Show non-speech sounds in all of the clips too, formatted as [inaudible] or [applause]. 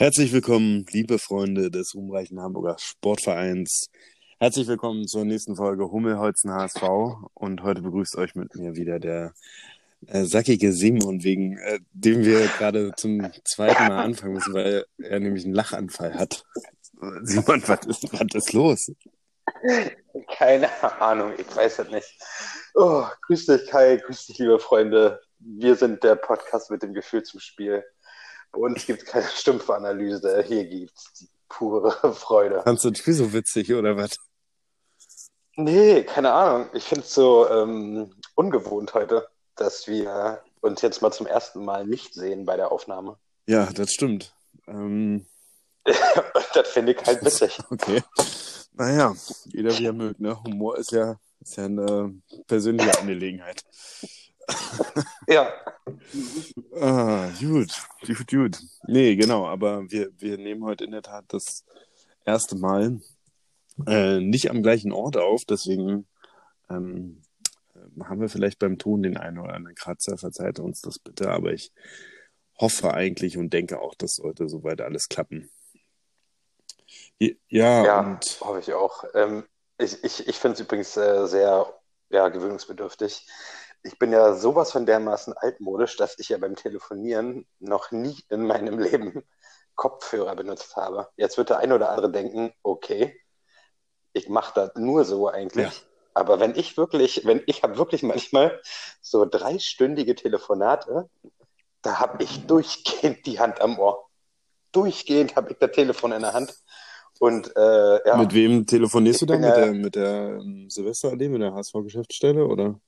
Herzlich willkommen, liebe Freunde des ruhmreichen Hamburger Sportvereins. Herzlich willkommen zur nächsten Folge Hummelholzen HSV. Und heute begrüßt euch mit mir wieder der äh, sackige Simon, wegen äh, dem wir gerade zum zweiten Mal anfangen müssen, weil er nämlich einen Lachanfall hat. Simon, was ist, was ist los? Keine Ahnung, ich weiß es nicht. Oh, grüß dich, Kai, grüß dich, liebe Freunde. Wir sind der Podcast mit dem Gefühl zum Spiel. Bei uns gibt es keine stumpfe Analyse, hier gibt es die pure [laughs] Freude. Fandst du das Spiel so witzig oder was? Nee, keine Ahnung. Ich finde es so ähm, ungewohnt heute, dass wir uns jetzt mal zum ersten Mal nicht sehen bei der Aufnahme. Ja, das stimmt. Ähm... [laughs] das finde ich halt witzig. [laughs] Okay. Naja, jeder wie er mögt, ne? Humor ist ja, ist ja eine persönliche Angelegenheit. [laughs] ja. Ah, gut, gut, gut. Nee, genau, aber wir, wir nehmen heute in der Tat das erste Mal äh, nicht am gleichen Ort auf, deswegen ähm, haben wir vielleicht beim Ton den einen oder anderen Kratzer, verzeiht uns das bitte, aber ich hoffe eigentlich und denke auch, das sollte soweit alles klappen. Ja, Ja, und hoffe ich auch. Ähm, ich ich, ich finde es übrigens äh, sehr ja, gewöhnungsbedürftig. Ich bin ja sowas von dermaßen altmodisch, dass ich ja beim Telefonieren noch nie in meinem [laughs] Leben Kopfhörer benutzt habe. Jetzt wird der eine oder andere denken, okay, ich mache das nur so ja, eigentlich. Aber wenn ich wirklich, wenn ich habe wirklich manchmal so dreistündige Telefonate, da habe ich durchgehend die Hand am Ohr. Durchgehend habe ich das Telefon in der Hand. Und äh, mit ja, wem telefonierst du da? Mit der, ja, mit der ähm, Silvesterallee, mit der HSV-Geschäftsstelle oder?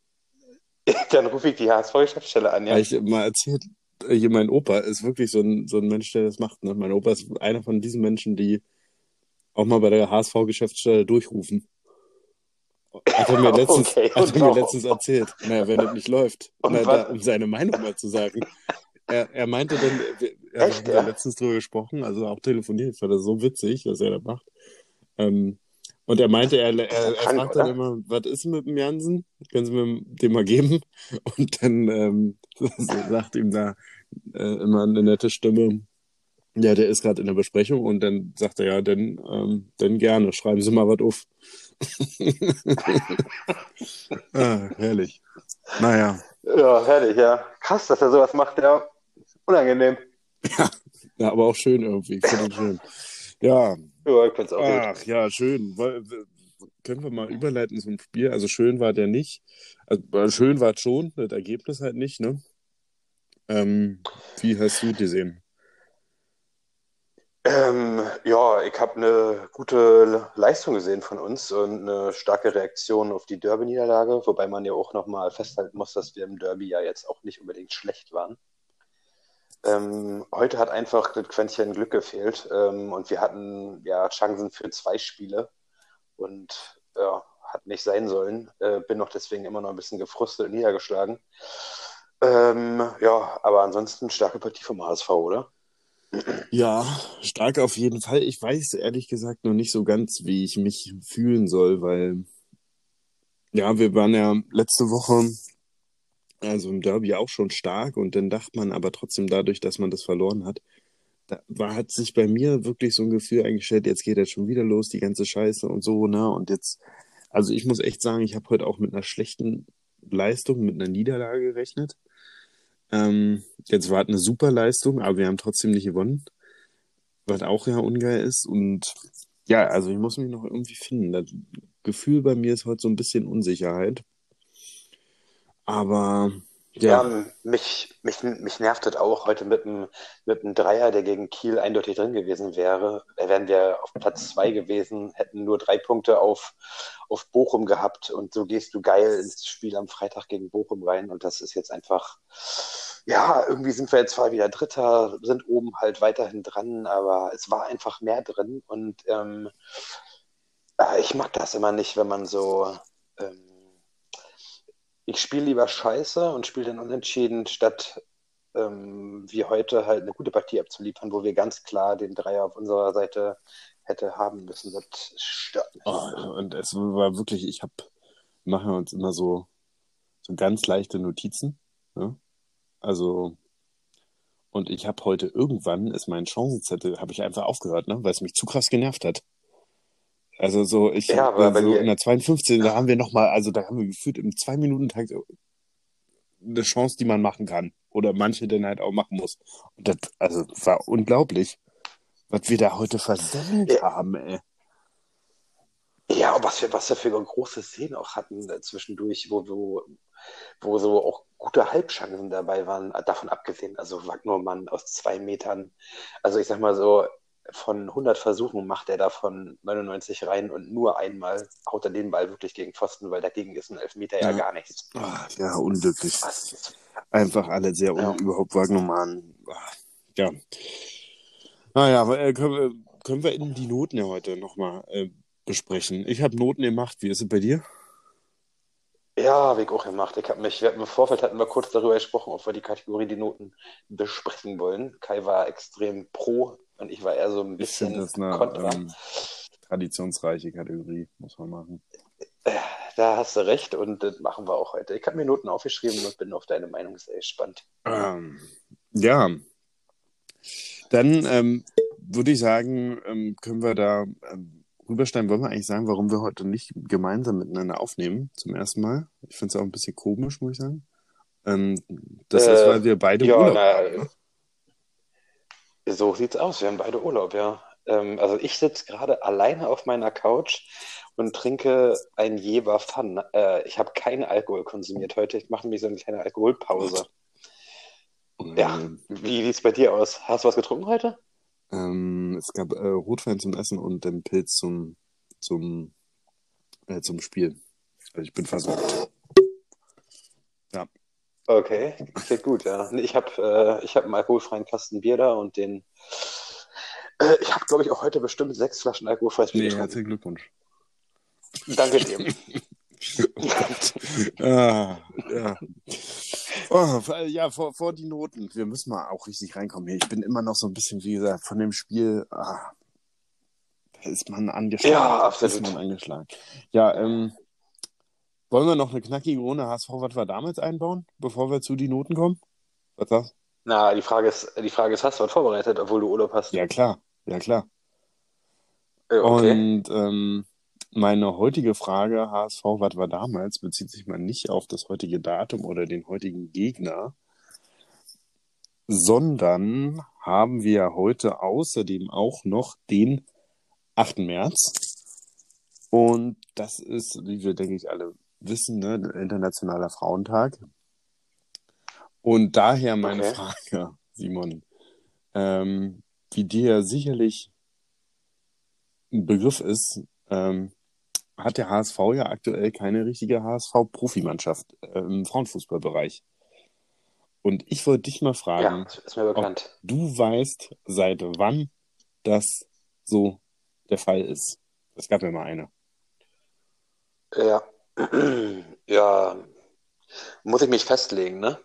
[laughs] dann rufe ich die HSV-Geschäftsstelle an, Habe ja. ich mal erzählt, äh, hier mein Opa ist wirklich so ein, so ein Mensch, der das macht. Ne? Mein Opa ist einer von diesen Menschen, die auch mal bei der HSV-Geschäftsstelle durchrufen. Hat er mir [laughs] letztens, Okay, hat er mir warum? letztens erzählt. Naja, wenn das nicht läuft. [laughs] Na, da, um seine Meinung mal zu sagen. Er, er meinte dann, ja, Echt, haben da ja? letztens drüber gesprochen, also auch telefoniert, ich fand das so witzig, was er da macht. Ähm, und er meinte, er, ja er, er fragt dann immer, was ist mit dem Jansen? Können Sie mir den mal geben? [laughs] Und dann ähm, [laughs] sagt ihm da äh, immer eine nette Stimme, ja, der ist gerade in der Besprechung und dann sagt er, ja, dann, ähm, dann gerne, schreiben Sie mal was auf. [laughs] ah, herrlich. Naja, Ja, herrlich, ja. Krass, dass er sowas macht, ja. Unangenehm. ja, aber auch schön irgendwie, schön. Ja, Ja, ich find's auch ach ja, schön. Können wir mal überleiten zum Spiel? Also schön war der nicht. Also schön war es schon, das Ergebnis halt nicht, ne? Ähm, wie hast du gesehen? Ähm, ja, ich habe eine gute Leistung gesehen von uns und eine starke Reaktion auf die Derby-Niederlage, wobei man ja auch nochmal festhalten muss, dass wir im Derby ja jetzt auch nicht unbedingt schlecht waren. Ähm, heute hat einfach das Quäntchen Glück gefehlt ähm, und wir hatten ja Chancen für zwei Spiele und ja, hat nicht sein sollen. Äh, bin noch deswegen immer noch ein bisschen gefrustet und niedergeschlagen. Ähm, ja, aber ansonsten starke Partie vom HSV, oder? Ja, stark auf jeden Fall. Ich weiß ehrlich gesagt noch nicht so ganz, wie ich mich fühlen soll, weil ja, wir waren ja letzte Woche, also im Derby auch schon stark und dann dachte man aber trotzdem dadurch, dass man das verloren hat, da war, hat sich bei mir wirklich so ein Gefühl eingestellt, jetzt geht jetzt schon wieder los, die ganze Scheiße und so, ne? Und jetzt, also ich muss echt sagen, ich habe heute auch mit einer schlechten Leistung, mit einer Niederlage gerechnet. Ähm, jetzt war es eine super Leistung, aber wir haben trotzdem nicht gewonnen, was auch ja ungeil ist. Und ja, also ich muss mich noch irgendwie finden. Das Gefühl bei mir ist heute so ein bisschen Unsicherheit. Aber Ja, ja, mich, mich, mich nervt das auch heute mit einem, mit Dreier, der gegen Kiel eindeutig drin gewesen wäre. Da wären wir auf Platz zwei gewesen, hätten nur drei Punkte auf, auf Bochum gehabt. Und so gehst du geil ins Spiel am Freitag gegen Bochum rein. Und das ist jetzt einfach, ja, irgendwie sind wir jetzt zwar wieder Dritter, sind oben halt weiterhin dran, aber es war einfach mehr drin. Und ähm, äh, ich mag das immer nicht, wenn man so, ähm, ich spiele lieber Scheiße und spiele dann unentschieden, statt ähm, wie heute halt eine gute Partie abzuliefern, wo wir ganz klar den Dreier auf unserer Seite hätte haben müssen. Das stört mich. oh, und es war wirklich, ich hab, machen uns immer so, so ganz leichte Notizen. Ne? Also Und ich habe heute irgendwann, ist mein Chancenzettel, habe ich einfach aufgehört, ne? weil es mich zu krass genervt hat. Also so, ich Ja, aber so in der 52, da haben wir nochmal, also da haben wir gefühlt im Zwei-Minuten-Takt eine Chance, die man machen kann. Oder manche dann halt auch machen muss. Und das, also war unglaublich, was wir da heute versenkt Ja. haben, ey. Ja, und was wir, was wir für große Szenen auch hatten äh, zwischendurch, wo, wo, wo so auch gute Halbchancen dabei waren, davon abgesehen. Also Wagnermann aus zwei Metern. Also ich sag mal so, von 100 Versuchen macht er davon 99 rein und nur einmal haut er den Ball wirklich gegen Pfosten, weil dagegen ist ein Elfmeter ja, Ja. gar nichts. Ah, ja, unglücklich. Einfach alle sehr Ja. überhaupt Wagnermann. Ah, Ja. Naja, äh, können, wir, können wir in die Noten ja heute nochmal äh, besprechen. Ich habe Noten gemacht. Wie ist es bei dir? Ja, habe ich auch gemacht. Ich habe mich, wir hatten im Vorfeld hatten wir kurz darüber gesprochen, ob wir die Kategorie die Noten besprechen wollen. Kai war extrem pro und ich war eher so ein Ich bisschen das eine kontra. ähm, traditionsreiche Kategorie, muss man machen. Da hast du recht und das machen wir auch heute. Ich habe mir Noten aufgeschrieben und bin auf deine Meinung sehr gespannt. Ähm, ja, dann ähm, würde ich sagen, ähm, können wir da ähm, rübersteigen. Wollen wir eigentlich sagen, warum wir heute nicht gemeinsam miteinander aufnehmen, zum ersten Mal? Ich finde es auch ein bisschen komisch, muss ich sagen. Ähm, das ist, Äh, weil wir beide ja, Urlaub na, haben. Ne? So sieht's aus. Wir haben beide Urlaub, ja. Ähm, also ich sitze gerade alleine auf meiner Couch und trinke ein Jever Fun. Äh, ich habe keinen Alkohol konsumiert heute. Ich mache mir so eine kleine Alkoholpause. Ja. Ähm, Wie sieht's bei dir aus? Hast du was getrunken heute? Ähm, es gab äh, Rotwein zum Essen und den Pilz zum, zum, äh, zum Spiel. Also ich bin versorgt. Okay, klingt gut, ja. Ich habe äh, ich hab einen alkoholfreien Kasten Bier da und den. Äh, ich habe, glaube ich, auch heute bestimmt sechs Flaschen alkoholfreies Bier Nee, getrunken. herzlichen Glückwunsch. Danke dir. Oh [laughs] Gott. [laughs] ah, ja. Oh, ja, vor, vor die Noten. Wir müssen mal auch richtig reinkommen hier. Ich bin immer noch so ein bisschen, wie gesagt, von dem Spiel, ah, da ist man angeschlagen. Ja, Da absolut. Ist man angeschlagen. Ja, ähm, wollen wir noch eine knackige Runde HSV, was wir damals einbauen, bevor wir zu die Noten kommen? Was sagst Na, die Frage ist, die Frage ist, hast du was vorbereitet, obwohl du Urlaub hast? Ja, klar. Ja, klar. Äh, okay. Und ähm, meine heutige Frage, HSV, was war damals, bezieht sich mal nicht auf das heutige Datum oder den heutigen Gegner, sondern haben wir heute außerdem auch noch den 8. März. Und das ist, wie wir, denke ich, alle wissen, ne, Internationaler Frauentag. Und daher meine Okay. Frage, [laughs] Simon, ähm, wie dir sicherlich ein Begriff ist, ähm, hat der HSV ja aktuell keine richtige HSV-Profimannschaft äh, im Frauenfußballbereich. Und ich wollte dich mal Ja, fragen, mir bekannt. du weißt, seit wann das so der Fall ist. Es gab ja mal eine. Ja. Ja, muss ich mich festlegen, ne?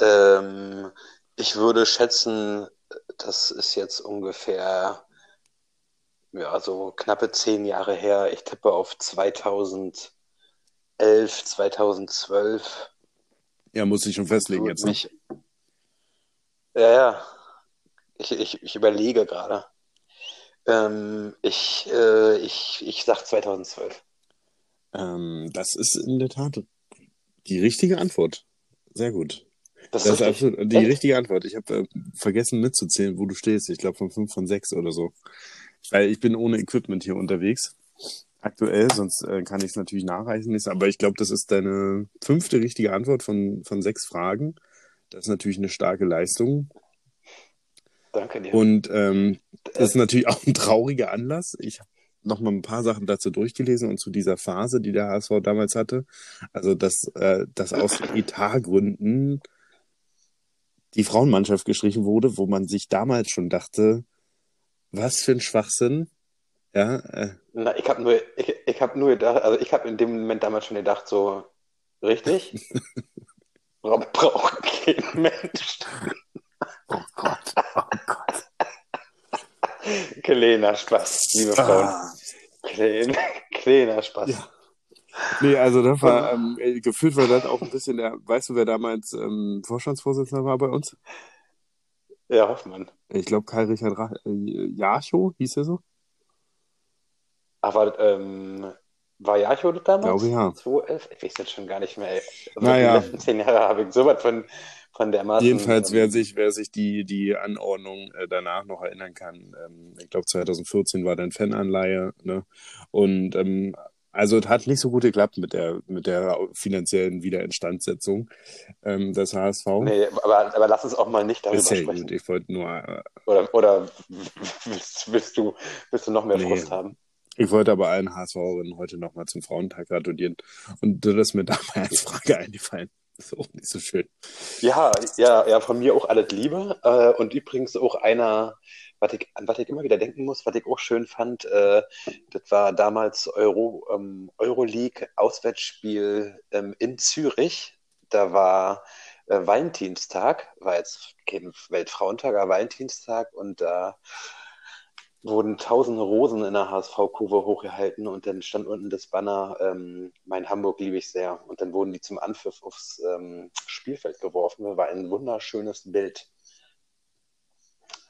Ähm, ich würde schätzen, das ist jetzt ungefähr, ja, so knappe zehn Jahre her. Ich tippe auf 2011, 2012. Ja, muss ich schon festlegen jetzt. Ne? mich, ja, ja. Ich, ich, ich überlege gerade. Ähm, ich, äh, ich, ich sag 2012. Ähm, das ist in der Tat die richtige Antwort. Sehr gut. Das Das ist richtig. absolut die Echt? richtige Antwort. Ich habe äh, vergessen mitzuzählen, wo du stehst. Ich glaube von 5 von 6 oder so. Weil ich bin ohne Equipment hier unterwegs. Aktuell, sonst äh, kann ich es natürlich nachreichen. Aber ich glaube, das ist deine fünfte richtige Antwort von, von sechs Fragen. Das ist natürlich eine starke Leistung. Danke dir. Und ähm, das ist natürlich auch ein trauriger Anlass. Ich habe noch mal ein paar Sachen dazu durchgelesen und zu dieser Phase, die der HSV damals hatte. Also, dass, äh, dass aus [laughs] Etatgründen die Frauenmannschaft gestrichen wurde, wo man sich damals schon dachte, was für ein Schwachsinn. Ja, äh, Na, ich habe nur, ich, ich habe nur gedacht, also ich habe in dem Moment damals schon gedacht, so, richtig? [laughs] Bra- Braucht kein Mensch. oh Gott, oh Gott. Kleiner Spaß, liebe Frauen. Ah. Klein, kleiner Spaß. Ja. Nee, also das war, ähm, äh, gefühlt war das auch ein bisschen der, weißt du, wer damals ähm, Vorstandsvorsitzender war bei uns? Ja, Hoffmann. Ich glaube, Kai-Richard Ra äh, Jacho hieß er so? Aber ähm, war Jacho damals? Glaube ja. 2011? Ich weiß jetzt schon gar nicht mehr. Ey. Also Naja. Die letzten zehn Jahre habe ich so was von, von dermaßen. Jedenfalls, ähm, wer sich, wer sich die, die Anordnung äh, danach noch erinnern kann, ähm, ich glaube 2014 war dann Fananleihe, ne? Und ähm, also es hat nicht so gut geklappt mit der, mit der finanziellen Wiederinstandsetzung ähm, des HSV. Nee, aber, aber lass uns auch mal nicht darüber ja sprechen. gut, ich wollte nur, äh, Oder, oder [laughs] willst, willst, du, willst du noch mehr Nee. Frust haben? ich wollte aber allen HSVerinnen heute nochmal zum Frauentag gratulieren. Und das ist mir dabei als [laughs] Frage eingefallen. Ist auch nicht so schön. Ja, ja, ja, von mir auch alles Liebe. Äh, und übrigens auch einer, was ich, an was ich immer wieder denken muss, was ich auch schön fand, äh, das war damals Euro, ähm, Euroleague-Auswärtsspiel ähm, in Zürich. Da war äh, Valentinstag, war jetzt kein Weltfrauentag, aber Valentinstag und da wurden tausende Rosen in der HSV-Kurve hochgehalten und dann stand unten das Banner, ähm, mein Hamburg liebe ich sehr. Und dann wurden die zum Anpfiff aufs ähm, Spielfeld geworfen. Das war ein wunderschönes Bild.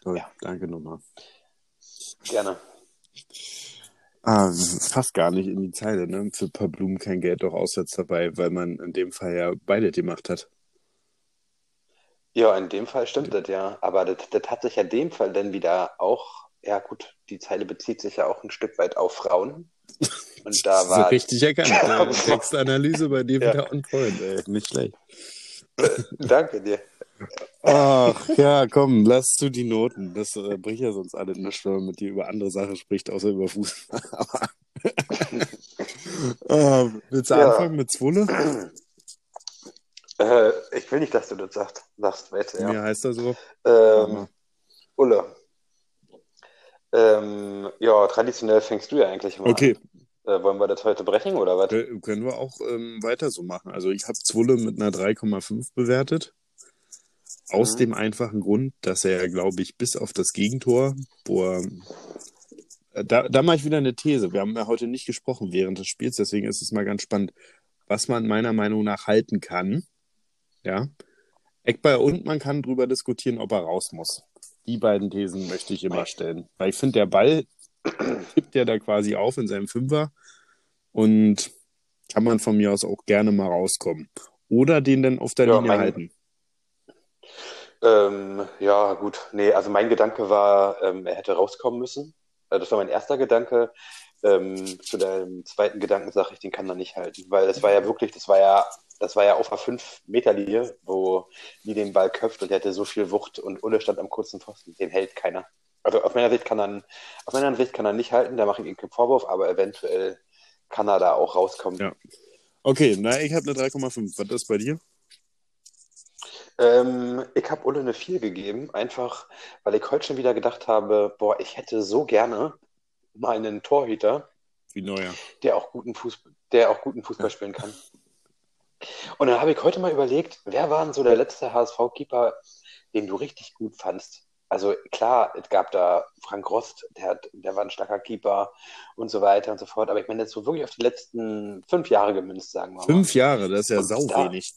Toll, Ja. danke nochmal. Gerne. Ah, fast gar nicht in die Zeile, ne? Für ein paar Blumen kein Geld doch auswärts dabei, weil man in dem Fall ja beide gemacht hat. Ja, in dem Fall stimmt das ja. Aber das, das hat sich ja in dem Fall dann wieder auch, ja gut, die Zeile bezieht sich ja auch ein Stück weit auf Frauen. Und [laughs] da So war, richtig erkannt. [laughs] Äh, Textanalyse bei dir Ja. wieder on point, ey. Nicht schlecht. danke dir. Ach, ja, komm, lass du die Noten. Das äh, bringt ja sonst alle nicht, wenn man mit dir über andere Sachen spricht, außer über Fußball. [laughs] Äh, willst du Ja. anfangen mit Zwolle? Äh, ich will nicht, dass du das sagst, sagst weiter, ja. Mir heißt er so. Ähm, Ulle. Ähm, ja, traditionell fängst du ja eigentlich mal Okay, an. Äh, wollen wir das heute brechen oder was? äh, können wir auch ähm, weiter so machen. Also ich habe Zwolle mit einer 3,5 bewertet. Aus Mhm. dem einfachen Grund, dass er, glaube ich, bis auf das Gegentor, wo er Äh, Da, da mache ich wieder eine These. Wir haben ja heute nicht gesprochen während des Spiels, deswegen ist es mal ganz spannend, was man meiner Meinung nach halten kann. Ja. Eckball und man kann drüber diskutieren, ob er raus muss. Die beiden Thesen möchte ich immer stellen. Weil ich finde, der Ball [clears throat] tippt ja da quasi auf in seinem Fünfer und kann man von mir aus auch gerne mal rauskommen. Oder den dann auf der Ja, Linie mein- halten. Ähm, ja, gut. Nee, also mein Gedanke war, ähm, er hätte rauskommen müssen. Äh, das war mein erster Gedanke. Ähm, zu deinem zweiten Gedanken sage ich, den kann er nicht halten. Weil das war ja wirklich, das war ja, das war ja auf einer 5-Meter-Linie, wo die den Ball köpft und der hatte so viel Wucht und Ulle stand am kurzen Pfosten. Den hält keiner. Also auf meiner Sicht kann er, auf meiner Sicht kann er nicht halten, da mache ich ihm keinen Vorwurf, aber eventuell kann er da auch rauskommen. Ja. Okay, na, ich habe eine 3,5. Was ist bei dir? Ähm, ich habe Ulle eine 4 gegeben, einfach weil ich heute schon wieder gedacht habe, boah, ich hätte so gerne mal einen Torhüter, Wie neuer. der auch guten Fußball, der auch guten Fußball spielen kann. Und dann habe ich heute mal überlegt, wer war denn so der letzte HSV-Keeper, den du richtig gut fandst? Also klar, es gab da Frank Rost, der, hat, der war ein starker Keeper und so weiter und so fort. Aber ich meine jetzt so wirklich auf die letzten fünf Jahre gemünzt, sagen wir mal. Fünf Jahre, das ist ja Und sau da- wenig.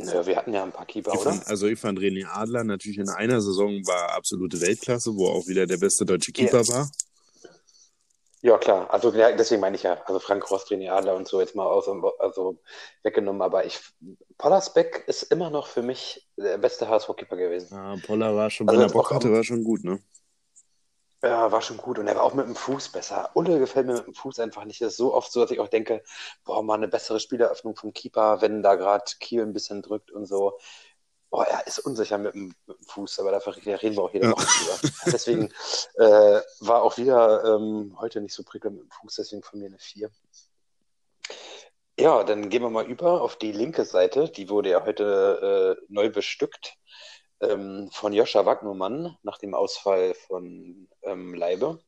Naja, wir hatten ja ein paar Keeper, Ich oder? fand, also ich fand René Adler natürlich in einer Saison war absolute Weltklasse, wo auch wieder der beste deutsche Keeper war. Ja, klar. Also ja, deswegen meine ich ja, also Frank Rost, René Adler und so jetzt mal aus, also weggenommen. Aber ich, Pollersbeck ist immer noch für mich der beste HSV-Keeper gewesen. Ja, Poller war schon, Also wenn er Bock hatte, war schon gut, ne? Ja, war schon gut. Und er war auch mit dem Fuß besser. Ulle gefällt mir mit dem Fuß einfach nicht. Das ist so oft so, dass ich auch denke, boah, mal eine bessere Spieleröffnung vom Keeper, wenn da gerade Kiel ein bisschen drückt und so. Boah, er ist unsicher mit dem, mit dem Fuß, aber dafür reden wir auch jede. Woche drüber. Deswegen äh, war auch wieder ähm, heute nicht so prickelnd mit dem Fuß, deswegen von mir eine 4. Ja, dann gehen wir mal über auf die linke Seite. Die wurde ja heute äh, neu bestückt ähm, von Joscha Wagnermann nach dem Ausfall von ähm, Leibe,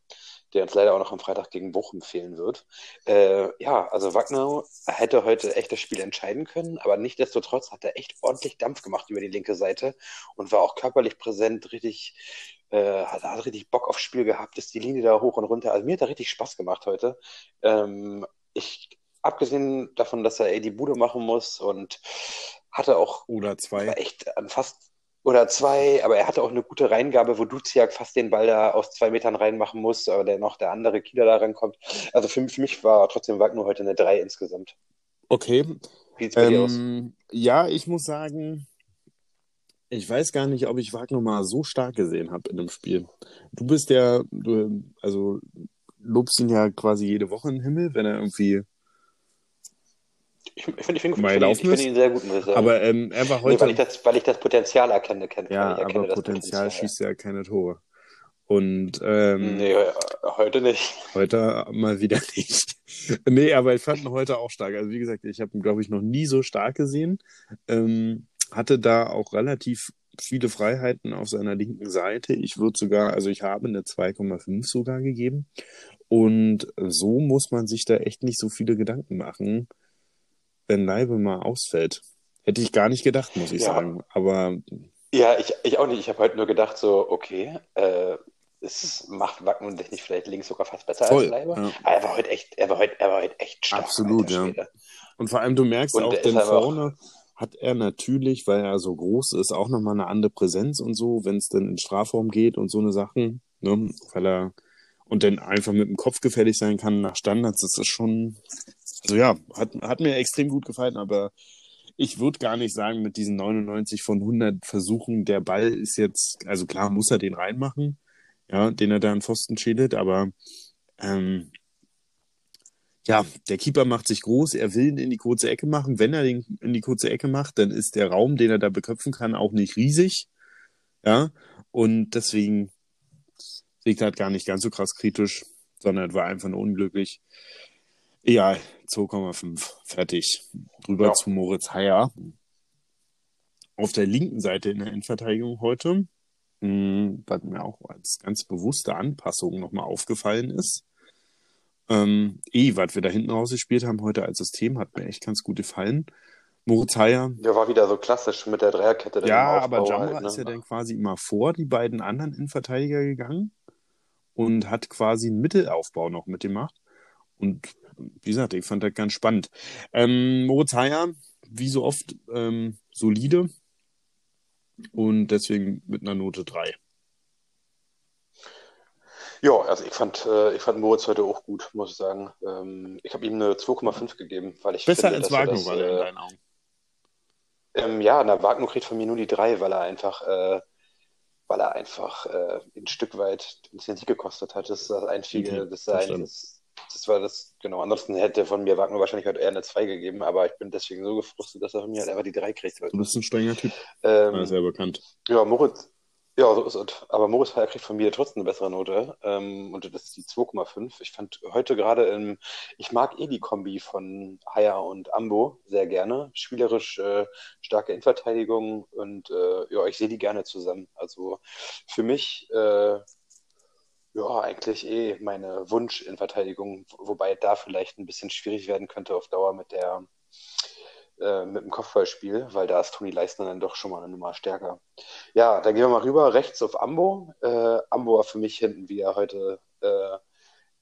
der uns leider auch noch am Freitag gegen Bochum fehlen wird. Äh, ja, also Wagner hätte heute echt das Spiel entscheiden können, aber nichtsdestotrotz hat er echt ordentlich Dampf gemacht über die linke Seite und war auch körperlich präsent, richtig, äh, hat, hat richtig Bock aufs Spiel gehabt, ist die Linie da hoch und runter. Also mir hat er richtig Spaß gemacht heute. Ähm, ich, abgesehen davon, dass er ey, die Bude machen muss und hatte auch Oder zwei. war echt an fast, oder zwei, aber er hatte auch eine gute Reingabe, wo Duziak fast den Ball da aus zwei Metern reinmachen muss, aber der noch der andere Kieler da rankommt. Also für, für mich war trotzdem Wagner heute eine drei insgesamt. Okay. Wie sieht's bei ähm, dir aus? Ja, ich muss sagen, ich weiß gar nicht, ob ich Wagner mal so stark gesehen habe in dem Spiel. Du bist ja, du, also lobst ihn ja quasi jede Woche im Himmel, wenn er irgendwie ich, ich finde ich find, ich find, ihn sehr gut, muss ich sagen. Aber ähm, er war heute. Nee, weil, ich das, weil ich das Potenzial erkenne. Kenn, ja, aber Potenzial, Potenzial schießt ja keine Tore. Und ähm, nee, heute nicht. Heute mal wieder [laughs] nicht. nee, aber ich fand ihn heute auch stark. Also wie gesagt, ich habe ihn, glaube ich, noch nie so stark gesehen. Ähm, hatte da auch relativ viele Freiheiten auf seiner linken Seite. Ich würde sogar, also ich habe eine 2,5 sogar gegeben. Und so muss man sich da echt nicht so viele Gedanken machen, wenn Leibe mal ausfällt. Hätte ich gar nicht gedacht, muss ich ja. sagen. Aber. Ja, ich, ich auch nicht. Ich habe heute nur gedacht, so, okay, äh, es macht Wacken und nicht vielleicht links sogar fast besser Voll, als Leibe. Ja. Aber er war heute echt, er war heute, er war heute echt stark. Absolut, ja. Und vor allem, du merkst und auch, denn vorne hat er natürlich, weil er so groß ist, auch nochmal eine andere Präsenz und so, wenn es dann in Strafraum geht und so eine Sachen, ne? Weil er und dann einfach mit dem Kopf gefällig sein kann nach Standards, das ist schon also ja, hat, hat mir extrem gut gefallen, aber ich würde gar nicht sagen, mit diesen 99 von 100 Versuchen, der Ball ist jetzt, also klar muss er den reinmachen, ja, den er da an Pfosten schädelt, aber ähm, ja, der Keeper macht sich groß, er will ihn in die kurze Ecke machen. Wenn er den in die kurze Ecke macht, dann ist der Raum, den er da beköpfen kann, auch nicht riesig. Ja, und deswegen liegt halt gar nicht ganz so krass kritisch, sondern war einfach nur unglücklich. Ja, 2,5. Fertig. Drüber ja. zu Moritz Heyer. Auf der linken Seite in der Endverteidigung heute, hm, was mir auch als ganz bewusste Anpassung nochmal aufgefallen ist. Ähm, eh, was wir da hinten rausgespielt haben heute als System, hat mir echt ganz gut gefallen. Moritz Heyer. Der war wieder so klassisch mit der Dreierkette. Ja, aber Jamra halt, ne? ist ja dann quasi immer vor die beiden anderen Innenverteidiger gegangen und hat quasi einen Mittelaufbau noch mitgemacht. Und wie gesagt, ich fand das ganz spannend. Ähm, Moritz Heyer, wie so oft, ähm, solide und deswegen mit einer Note 3. Ja, also ich fand, äh, ich fand Moritz heute auch gut, muss ich sagen. Ähm, ich habe ihm eine 2,5 gegeben, weil ich Besser finde, als Wagner war er in äh, deinen Augen. Ähm, ja, na, Wagner kriegt von mir nur die 3, weil er einfach, äh, weil er einfach äh, ein Stück weit uns den Sieg gekostet hat. Das ist das Einzige, okay, das, ist ein, das, war das, genau. Ansonsten hätte von mir Wagner wahrscheinlich heute eher eine 2 gegeben, aber ich bin deswegen so gefrustet, dass er von mir halt einfach die 3 kriegt. Du bist ein strenger Typ. Ähm, ja, sehr bekannt. Ja, Moritz, ja, so ist es. Aber Moritz Feier kriegt von mir trotzdem eine bessere Note. Ähm, und das ist die 2,5. Ich fand heute gerade, im, ich mag eh die Kombi von Haya und Ambo sehr gerne. Spielerisch äh, starke Innenverteidigung und äh, ja, ich sehe die gerne zusammen. Also für mich äh, ja, eigentlich eh meine Wunsch in Verteidigung, wobei da vielleicht ein bisschen schwierig werden könnte auf Dauer mit der äh, mit dem Kopfballspiel, weil da ist Toni Leistner dann doch schon mal eine Nummer stärker. Ja, dann gehen wir mal rüber rechts auf Ambo. Äh, Ambo war für mich hinten wieder heute äh,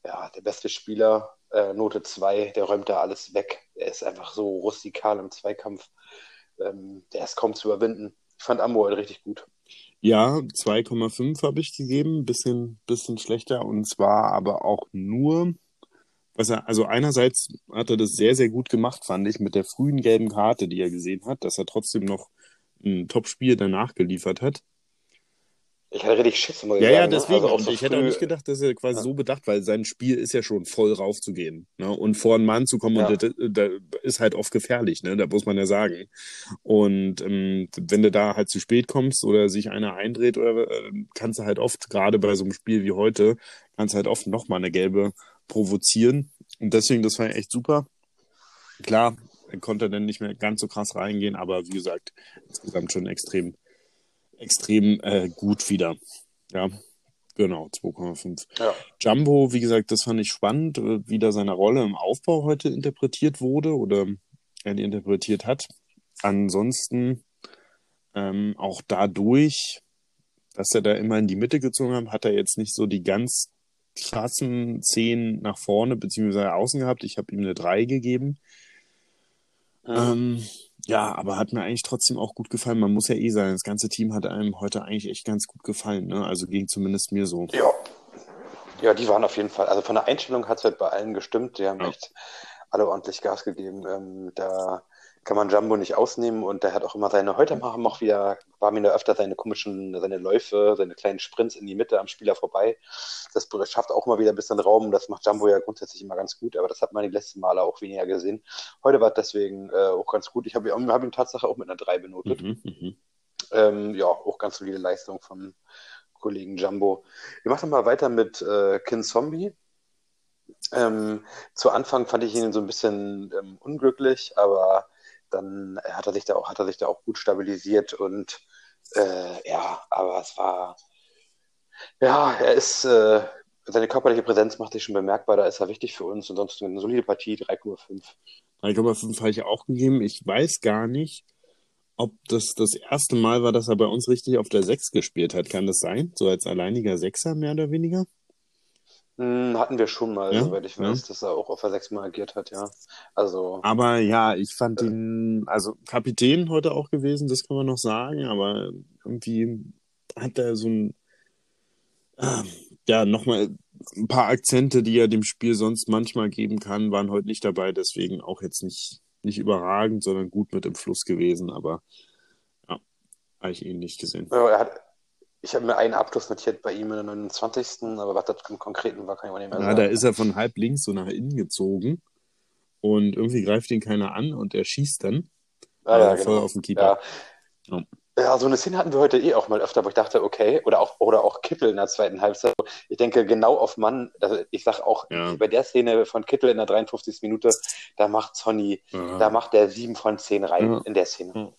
ja, der beste Spieler. Äh, Note 2, der räumt da alles weg. Er ist einfach so rustikal im Zweikampf. Ähm, der ist kaum zu überwinden. Ich fand Ambo heute richtig gut. Ja, 2,5 habe ich gegeben, bisschen, bisschen schlechter und zwar aber auch nur, was er, also einerseits hat er das sehr, sehr gut gemacht, fand ich, mit der frühen gelben Karte, die er gesehen hat, dass er trotzdem noch ein Top-Spiel danach geliefert hat. Ich hatte richtig Schiss, muss ich ja, sagen. Ja, ne? deswegen. Also und so ich hätte auch nicht gedacht, dass er quasi ja. so bedacht, weil sein Spiel ist ja schon voll raufzugehen. Ne? Und vor einen Mann zu kommen, ja. und das, das ist halt oft gefährlich, ne? Da muss man ja sagen. Und ähm, wenn du da halt zu spät kommst oder sich einer eindreht, oder äh, kannst du halt oft, gerade bei so einem Spiel wie heute, kannst du halt oft nochmal eine gelbe provozieren. Und deswegen, das war echt super. Klar, er konnte dann nicht mehr ganz so krass reingehen, aber wie gesagt, insgesamt schon extrem extrem äh, gut wieder. Ja, genau, 2,5. Ja. Jumbo, wie gesagt, das fand ich spannend, äh, wie da seine Rolle im Aufbau heute interpretiert wurde oder er die interpretiert hat. Ansonsten ähm, auch dadurch, dass er da immer in die Mitte gezogen hat, hat er jetzt nicht so die ganz krassen Zehen nach vorne beziehungsweise außen gehabt. Ich habe ihm eine 3 gegeben. Mhm. Ähm, ja, aber hat mir eigentlich trotzdem auch gut gefallen. Man muss ja eh sagen, das ganze Team hat einem heute eigentlich echt ganz gut gefallen. Ne? Also ging zumindest mir so. Ja. Ja, die waren auf jeden Fall. Also von der Einstellung hat es halt bei allen gestimmt. Die haben ja. echt alle ordentlich Gas gegeben. Ähm, da kann man Jumbo nicht ausnehmen und der hat auch immer seine, heute machen auch wieder, war mir öfter seine komischen, seine Läufe, seine kleinen Sprints in die Mitte am Spieler vorbei. Das schafft auch immer wieder ein bisschen Raum. Das macht Jumbo ja grundsätzlich immer ganz gut, aber das hat man die letzten Male auch weniger gesehen. Heute war deswegen äh, auch ganz gut. Ich habe hab ihn Tatsache auch mit einer 3 benotet. Mhm, mhm, ähm, ja, auch ganz solide Leistung vom Kollegen Jumbo. Wir machen mal weiter mit äh, Kin Zombie. Ähm, zu Anfang fand ich ihn so ein bisschen ähm, unglücklich, aber dann hat er sich da auch, hat er sich da auch gut stabilisiert und äh, ja, aber es war, ja, er ist, äh, seine körperliche Präsenz macht sich schon bemerkbar, da ist er wichtig für uns. Ansonsten eine solide Partie, 3,5. 3,5 habe ich auch gegeben. Ich weiß gar nicht, ob das das erste Mal war, dass er bei uns richtig auf der 6 gespielt hat. Kann das sein? So als alleiniger Sechser, mehr oder weniger? Hm, hatten wir schon mal, ja, soweit ich weiß, ja. dass er auch auf der 6 mal agiert hat, ja. Also. Aber ja, ich fand ihn, also Kapitän heute auch gewesen, das kann man noch sagen, aber irgendwie hat er so ein, äh, ja, nochmal ein paar Akzente, die er dem Spiel sonst manchmal geben kann, waren heute nicht dabei, deswegen auch jetzt nicht, nicht überragend, sondern gut mit im Fluss gewesen, aber ja, habe ich ihn nicht gesehen. Ja, er hat, ich habe mir einen Abschluss notiert bei ihm in der 29. Aber was das im Konkreten war, kann ich auch nicht mehr sagen. Ja, da ist er von halb links so nach innen gezogen und irgendwie greift ihn keiner an und er schießt dann. Ah, ja, voll genau. auf den Keeper. Ja. Ja, so eine Szene hatten wir heute eh auch mal öfter, wo ich dachte, okay, oder auch, oder auch Kittel in der zweiten Halbzeit. Ich denke genau auf Mann, also ich sag auch, ja. bei der Szene von Kittel in der 53. Minute, da macht Sonny, ja. da macht der sieben von zehn rein ja. in der Szene.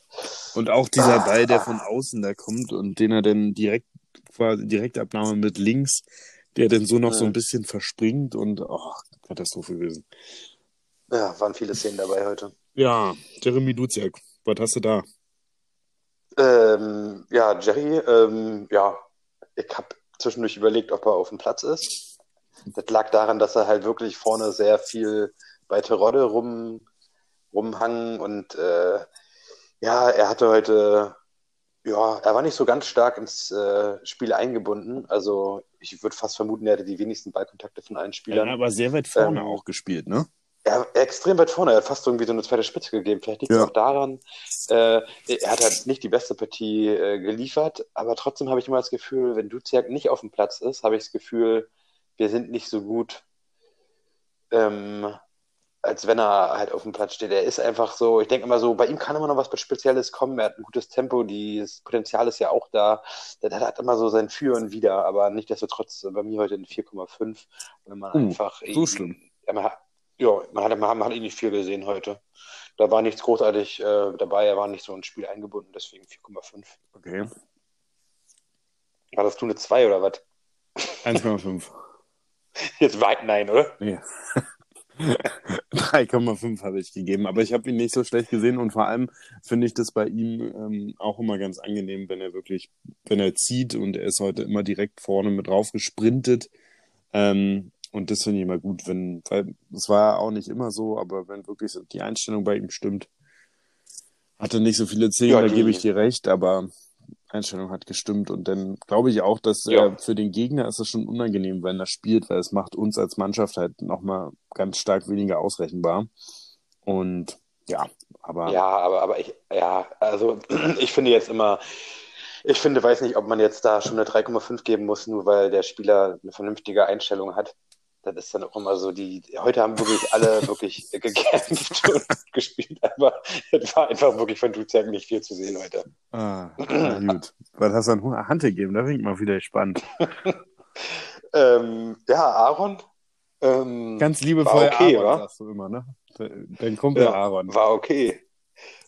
Und auch dieser ah, Ball, der ah. von außen da kommt und den er dann direkt, quasi Direktabnahme mit links, der dann so noch so ein bisschen verspringt und, oh, Katastrophe gewesen. Ja, waren viele Szenen dabei heute. Ja, Jeremy Duziak, was hast du da? Ähm, ja, Jerry, ähm, ja, ich habe zwischendurch überlegt, ob er auf dem Platz ist. Das lag daran, dass er halt wirklich vorne sehr viel bei Terodde rum, rumhangen und äh, ja, er hatte heute, ja, er war nicht so ganz stark ins äh, Spiel eingebunden. Also ich würde fast vermuten, er hatte die wenigsten Ballkontakte von allen Spielern. Ja, aber sehr weit vorne ähm, auch gespielt, ne? Ja, extrem weit vorne. Er hat fast irgendwie so eine zweite Spitze gegeben. Vielleicht liegt es ja. auch daran, äh, er hat halt nicht die beste Partie äh, geliefert, aber trotzdem habe ich immer das Gefühl, wenn Duziak nicht auf dem Platz ist, habe ich das Gefühl, wir sind nicht so gut, ähm, als wenn er halt auf dem Platz steht. Er ist einfach so, ich denke immer so, bei ihm kann immer noch was Spezielles kommen. Er hat ein gutes Tempo, das Potenzial ist ja auch da. Der, der hat immer so sein Für und Wider, aber nicht desto trotz bei mir heute ein 4,5. Wenn man uh, einfach. So schlimm. Ja, man hat, ja, man hat, man hat ihn nicht viel gesehen heute. Da war nichts großartig äh, dabei, er war nicht so ins Spiel eingebunden, deswegen 4,5. Okay. War das du eine 2 oder was? 1,5. [laughs] Jetzt weit nein, oder? Ja. [laughs] 3,5 habe ich gegeben, aber ich habe ihn nicht so schlecht gesehen und vor allem finde ich das bei ihm ähm, auch immer ganz angenehm, wenn er wirklich, wenn er zieht und er ist heute immer direkt vorne mit drauf gesprintet. Ähm, und das finde ich immer gut, wenn, weil es war auch nicht immer so, aber wenn wirklich die Einstellung bei ihm stimmt, hatte nicht so viele Zehn, ja, da gebe ich dir recht, aber Einstellung hat gestimmt und dann glaube ich auch, dass ja. äh, für den Gegner ist es schon unangenehm, wenn er spielt, weil es macht uns als Mannschaft halt nochmal ganz stark weniger ausrechenbar. Und ja, aber. Ja, aber, aber ich, ja, also [clears throat] ich finde jetzt immer, ich finde, weiß nicht, ob man jetzt da schon eine 3,5 geben muss, nur weil der Spieler eine vernünftige Einstellung hat das ist dann auch immer so, die, heute haben wirklich alle wirklich [laughs] gekämpft und gespielt, aber es war einfach wirklich von Duziak nicht viel zu sehen heute. Ah, gut. Was hast du an Hand gegeben? Da bin ich mal wieder spannend. [laughs] ähm, ja, Aaron. Ähm, Ganz liebevoll okay, Aaron, oder? sagst du immer, ne? Dein Kumpel ja, Aaron. War okay.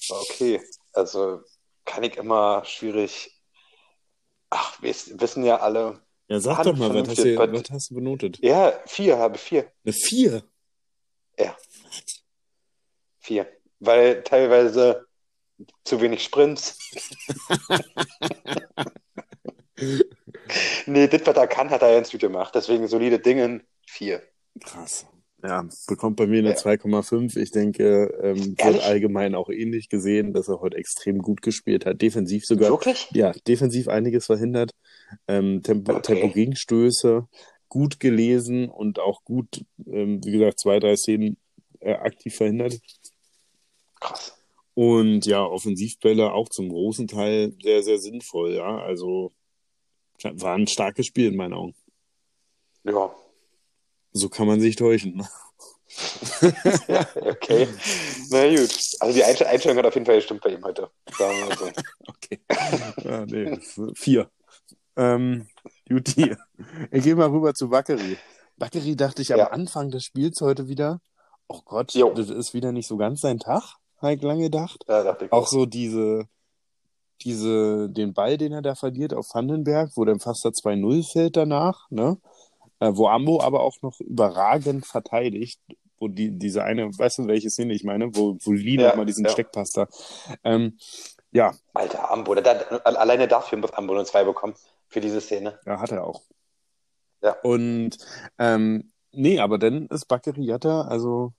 War okay. Also kann ich immer schwierig. Ach, wir wissen ja alle, ja, sag doch mal, was hast, du, was hast du benotet? Ja, vier habe vier. Eine vier? Ja. Vier. Weil teilweise zu wenig Sprints. [laughs] nee, das, was er kann, hat er ganz gut gemacht. Deswegen solide Dingen, vier. Krass. Ja, bekommt bei mir eine Ja. 2,5. Ich denke, ähm, wird allgemein auch ähnlich gesehen, dass er heute extrem gut gespielt hat. Defensiv sogar. Wirklich? Ja, defensiv einiges verhindert. Ähm, Tempo, Okay. Tempo-Gegenstöße gut gelesen und auch gut, ähm, wie gesagt, zwei, drei Szenen äh, aktiv verhindert. Krass. Und ja, Offensivbälle auch zum großen Teil sehr, sehr sinnvoll. Ja, also war ein starkes Spiel in meinen Augen. Ja. So kann man sich täuschen. [laughs] okay. Na gut. Also die Einst- Einstellung hat auf jeden Fall gestimmt bei ihm heute. Sagen wir so. [laughs] Okay. Ja, nee, vier. Ähm, Juti. [laughs] Ich gehe mal rüber zu Bakkeri. Bakkeri dachte ich am Ja. Anfang des Spiels heute wieder, oh Gott, Jo. das ist wieder nicht so ganz sein Tag, habe ich lange gedacht. Da dachte ich Auch so diese, diese, den Ball, den er da verliert auf Vandenberg, wo dann fast der 2-0 fällt danach, ne? Äh, wo Ambo aber auch noch überragend verteidigt, wo die, diese eine, weißt du, welche Szene ich meine, wo, wo Lee Ja, noch mal diesen ja. Steckpass da. Ähm, ja, Alter, Ambo. Da, da, alleine dafür muss Ambo eine 2 bekommen. Für diese Szene. Ja, hat er auch. Ja. Und ähm, nee, aber dann ist Bakary Yatta, also,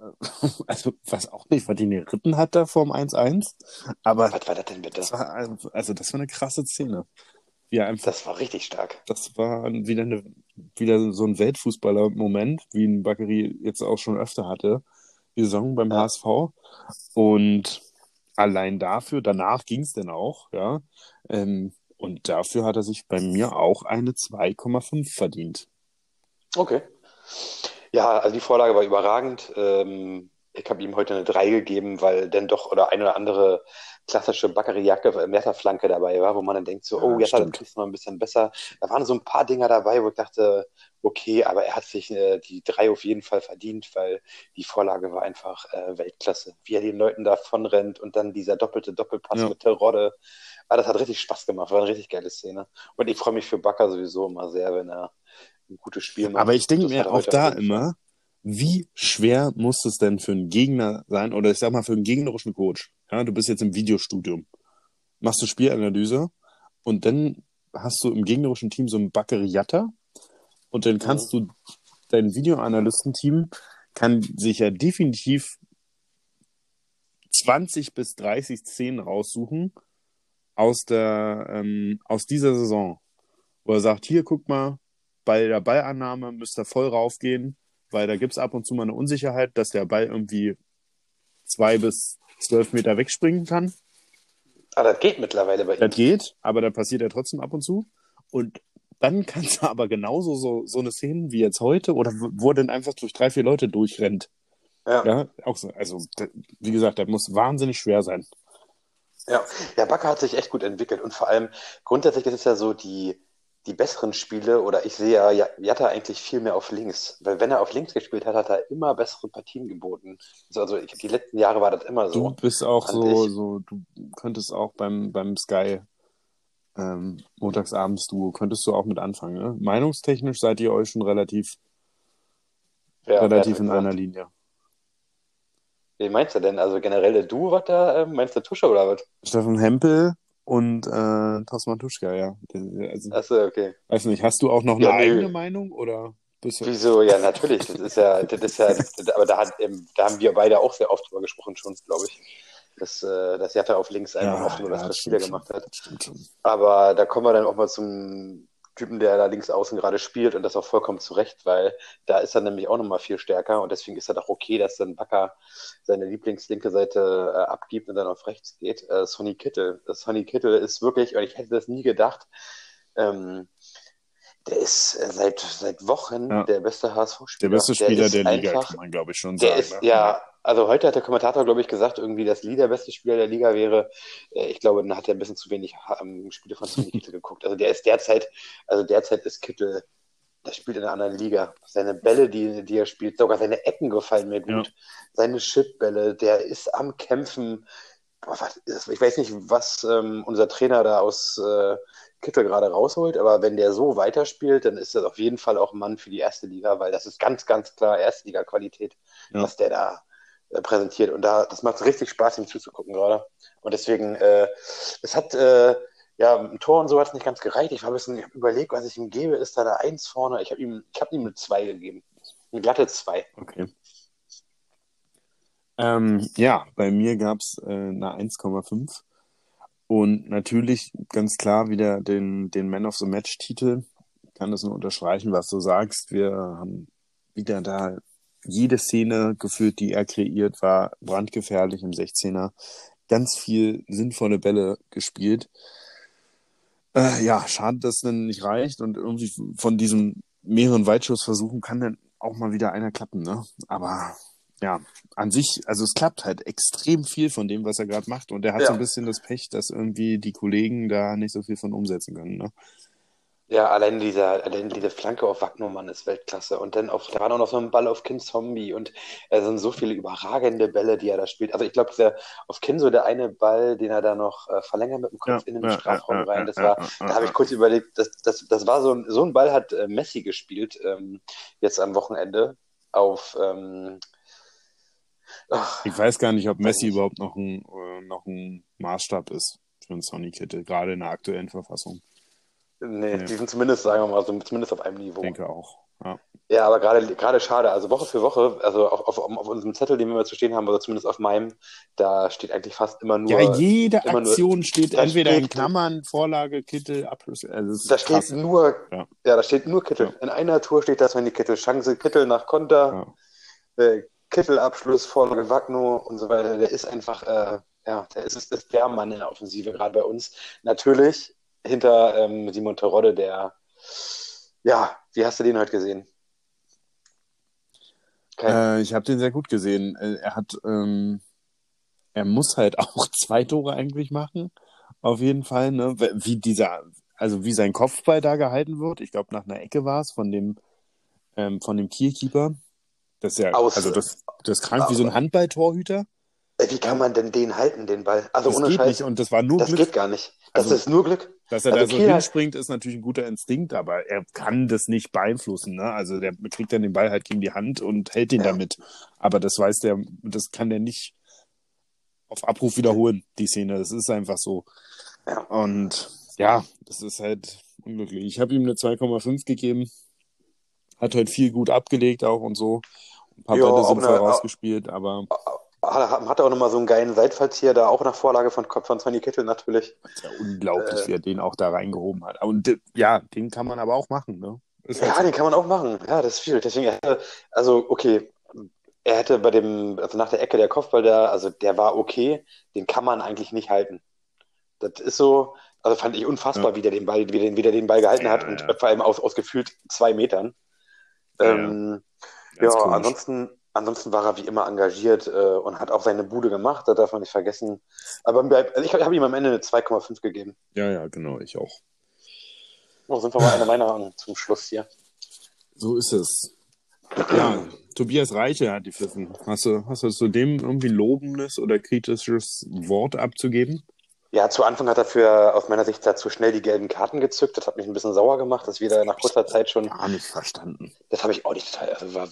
äh, [laughs] also weiß auch nicht, was die geritten hat da vorm 1-1, aber Was war das denn bitte? das war, also das war eine krasse Szene. Er einfach, Das war richtig stark. das war wieder, eine, wieder so ein Weltfußballer-Moment, wie ein Bakary jetzt auch schon öfter hatte, die Saison beim Ja. HSV. Und allein dafür, danach ging es dann auch, ja. Ähm, und dafür hat er sich bei mir auch eine 2,5 verdient. Okay. Ja, also die Vorlage war überragend. Ähm, ich habe ihm heute eine 3 gegeben, weil dann doch oder eine oder andere klassische Baccari-Jacke, Messerflanke dabei war, wo man dann denkt so, Ja, oh, jetzt hat er stimmt. du noch ein bisschen besser. Da waren so ein paar Dinger dabei, wo ich dachte, okay, aber er hat sich äh, die 3 auf jeden Fall verdient, weil die Vorlage war einfach äh, Weltklasse. Wie er den Leuten davon rennt und dann dieser doppelte Doppelpass Ja. mit Terodde. Ah, das hat richtig Spaß gemacht, war eine richtig geile Szene. Und ich freue mich für Bakker sowieso immer sehr, wenn er ein gutes Spiel macht. Aber ich denke mir auch da immer, wie schwer muss es denn für einen Gegner sein, oder ich sag mal für einen gegnerischen Coach? Ja, du bist jetzt im Videostudium, machst eine Spielanalyse und dann hast du im gegnerischen Team so einen Baccariata und dann kannst du, dein Videoanalystenteam kann sich ja definitiv 20 bis 30 Szenen raussuchen aus der, ähm, aus dieser Saison, wo er sagt, hier, guck mal, bei der Ballannahme müsst ihr voll raufgehen, weil da gibt's ab und zu mal eine Unsicherheit, dass der Ball irgendwie zwei bis zwölf Meter wegspringen kann. Ah, das geht mittlerweile bei ihm. Das geht, aber da passiert ja trotzdem ab und zu. Und dann [laughs] kannst du aber genauso so, so eine Szene wie jetzt heute oder wo er dann einfach durch drei, vier Leute durchrennt. Ja. Ja, auch so. Also, wie gesagt, das muss wahnsinnig schwer sein. Ja. ja, Bakker hat sich echt gut entwickelt und vor allem grundsätzlich ist es ja so, die, die besseren Spiele oder ich sehe ja Ja- Jatta eigentlich viel mehr auf links, weil wenn er auf links gespielt hat, hat er immer bessere Partien geboten. Also, ich, die letzten Jahre war das immer Du so. bist auch so, ich- so, du könntest auch beim, beim Sky ähm, montagsabends Duo, könntest du auch mit anfangen. Ne? Meinungstechnisch seid ihr euch schon relativ, Ja, relativ in einer? Linie. Wie meinst du denn? Also generell Duo, was da, ähm, meinst du Tusche oder was? Steffen Hempel und äh, Tosman Tuschka, ja. Also, Achso, okay. weiß nicht, hast du auch noch eine Ja, nö. eigene Meinung oder bist du? Wieso? Ja, natürlich. Das ist ja, das ist ja, das, aber da, hat, ähm, da haben wir beide auch sehr oft drüber gesprochen schon, glaube ich. Dass, äh, dass Jatta auf links einfach oft nur ja, das Spieler stimmt gemacht hat. Aber da kommen wir dann auch mal zum Typen, der da links außen gerade spielt und das auch vollkommen zurecht, weil da ist er nämlich auch nochmal viel stärker und deswegen ist er doch okay, dass dann Bakker seine Lieblingslinke Seite äh, abgibt und dann auf rechts geht. Äh, Sonny Kittel. Das Sonny Kittel ist wirklich, und ich hätte das nie gedacht, ähm, der ist seit, seit Wochen Ja. der beste HSV-Spieler. Der beste Spieler ist der Liga, einfach, kann man glaube ich schon der sagen. ist, ne? ja, also heute hat der Kommentator, glaube ich, gesagt, irgendwie, dass Lee der beste Spieler der Liga wäre. Äh, Ich glaube, dann hat er ein bisschen zu wenig ähm, Spiele von Sonny Kittel [laughs] geguckt. Also der ist derzeit, also derzeit ist Kittel, der spielt in einer anderen Liga. Seine Bälle, die, die er spielt, sogar seine Ecken gefallen mir gut. Ja. Seine Chipbälle, der ist am Kämpfen. Boah, was ist, ich weiß nicht, was ähm, unser Trainer da aus äh, Kittel gerade rausholt, aber wenn der so weiterspielt, dann ist das auf jeden Fall auch ein Mann für die erste Liga, weil das ist ganz, ganz klar Erstliga-Qualität, Ja. was der da präsentiert. Und da, das macht richtig Spaß, ihm zuzugucken gerade. Und deswegen, äh, es hat, äh, ja, ein Tor und so hat es nicht ganz gereicht. Ich war ein bisschen überlegt, was ich ihm gebe. Ist da eine Eins vorne? Ich habe ihm, habe ihm eine Zwei gegeben. Eine glatte 2. Okay. Ähm, ja, bei mir gab es äh, eine 1,5. Und natürlich ganz klar wieder den, den Man of the Match-Titel. Ich kann das nur unterstreichen, was du sagst. Wir haben wieder da jede Szene geführt, die er kreiert, war brandgefährlich im 16er. Ganz viel sinnvolle Bälle gespielt. Äh, ja, schade, dass es dann nicht reicht und irgendwie von diesen mehreren Weitschussversuchen kann dann auch mal wieder einer klappen, ne? Aber ja, an sich, also es klappt halt extrem viel von dem, was er gerade macht und er hat Ja. so ein bisschen das Pech, dass irgendwie die Kollegen da nicht so viel von umsetzen können, ne? Ja, allein dieser, allein diese Flanke auf Wagnermann ist Weltklasse. Und dann auf, da war noch so ein Ball auf Kin Zombie und es sind so viele überragende Bälle, die er da spielt. Also ich glaube, dieser auf Kin so der eine Ball, den er da noch äh, verlängert mit dem Kopf in den Strafraum rein, das war, da habe ich kurz überlegt, das, das, das war so ein, so ein Ball hat äh, Messi gespielt, ähm, jetzt am Wochenende auf, ähm, ach, Ich weiß gar nicht, ob Messi überhaupt noch ein, äh, noch ein Maßstab ist für einen Sonny Kittel, gerade in der aktuellen Verfassung. Nee, Nee. die sind zumindest, sagen wir mal, so, zumindest auf einem Ich Niveau. denke auch. Ja. Ja, aber gerade gerade schade. Also Woche für Woche, also auf, auf, auf unserem Zettel, den wir mal zu stehen haben, oder zumindest auf meinem, da steht eigentlich fast immer nur. ja, jede immer nur- Aktion steht entweder in steht- Klammern, Vorlage, Kittel, Abschluss. Also Da steht krass. nur, Ja. ja. da steht nur Kittel. Ja. In einer Tour steht das, wenn die Kittel Chance, Kittel nach Konter, äh, Kittelabschluss, Vorlage Wagner und so weiter. Der ist einfach, äh, ja, der ist, ist der Mann in der Offensive, gerade bei uns. Natürlich hinter ähm, Simon Terodde, der, ja, wie hast du den heute gesehen? Äh, ich habe den sehr gut gesehen. Äh, Er hat, ähm, er muss halt [laughs] auch zwei Tore eigentlich machen. Auf jeden Fall, ne? Wie dieser, also wie sein Kopfball da gehalten wird. Ich glaube, nach einer Ecke war es von dem, ähm, von dem Kielkeeper. Das ist ja, Aus- also das, das krank wie so ein Handballtorhüter. Äh, wie kann man denn den halten, den Ball? Also Das ohne geht Scheiß. nicht und das war nur Das Glück. geht gar nicht. Das Also- ist nur Glück. Dass er Also da so Kiel hinspringt, ist natürlich ein guter Instinkt, aber er kann das nicht beeinflussen. Ne? Also der kriegt dann den Ball halt gegen die Hand und hält ihn Ja. damit. Aber das weiß der, das kann der nicht auf Abruf wiederholen, die Szene. Das ist einfach so. Ja. Und ja, das ist halt unglücklich. Ich habe ihm eine 2,5 gegeben. Hat heute viel gut abgelegt auch und so. Ein paar Ja, Bälle sind eine- vorausgespielt, aber Hat, hat er auch nochmal so einen geilen Seitfallzieher da, auch nach Vorlage von, von Sonny Kittel natürlich. ist ja unglaublich, Äh. wie er den auch da reingehoben hat. Und äh, ja, den kann man aber auch machen. Ne? Ist halt Ja, so. den kann man auch machen. Ja, das ist schwierig. Deswegen, hätte, also okay, er hätte bei dem, also nach der Ecke der Kopfball da, also der war okay, den kann man eigentlich nicht halten. Das ist so, also fand ich unfassbar, Ja. wie der den Ball, wie der, wie der den Ball gehalten Ja, hat und ja. vor allem aus, aus gefühlt zwei Metern. Ja, Ähm, ja, ansonsten, ansonsten war er wie immer engagiert äh, und hat auch seine Bude gemacht, das darf man nicht vergessen. Aber also ich habe hab ihm am Ende eine 2,5 gegeben. Ja, ja, genau, ich auch. Oh, sind wir mal einer Meinung zum Schluss hier. So ist es. Ja, Tobias Reiche hat die Pfiffen. Hast du, hast du zu dem irgendwie lobendes oder kritisches Wort abzugeben? Ja, zu Anfang hat er für, aus meiner Sicht, da zu schnell die gelben Karten gezückt. Das hat mich ein bisschen sauer gemacht, dass wir da nach kurzer Zeit schon, Gar nicht verstanden. das habe ich auch nicht total, also war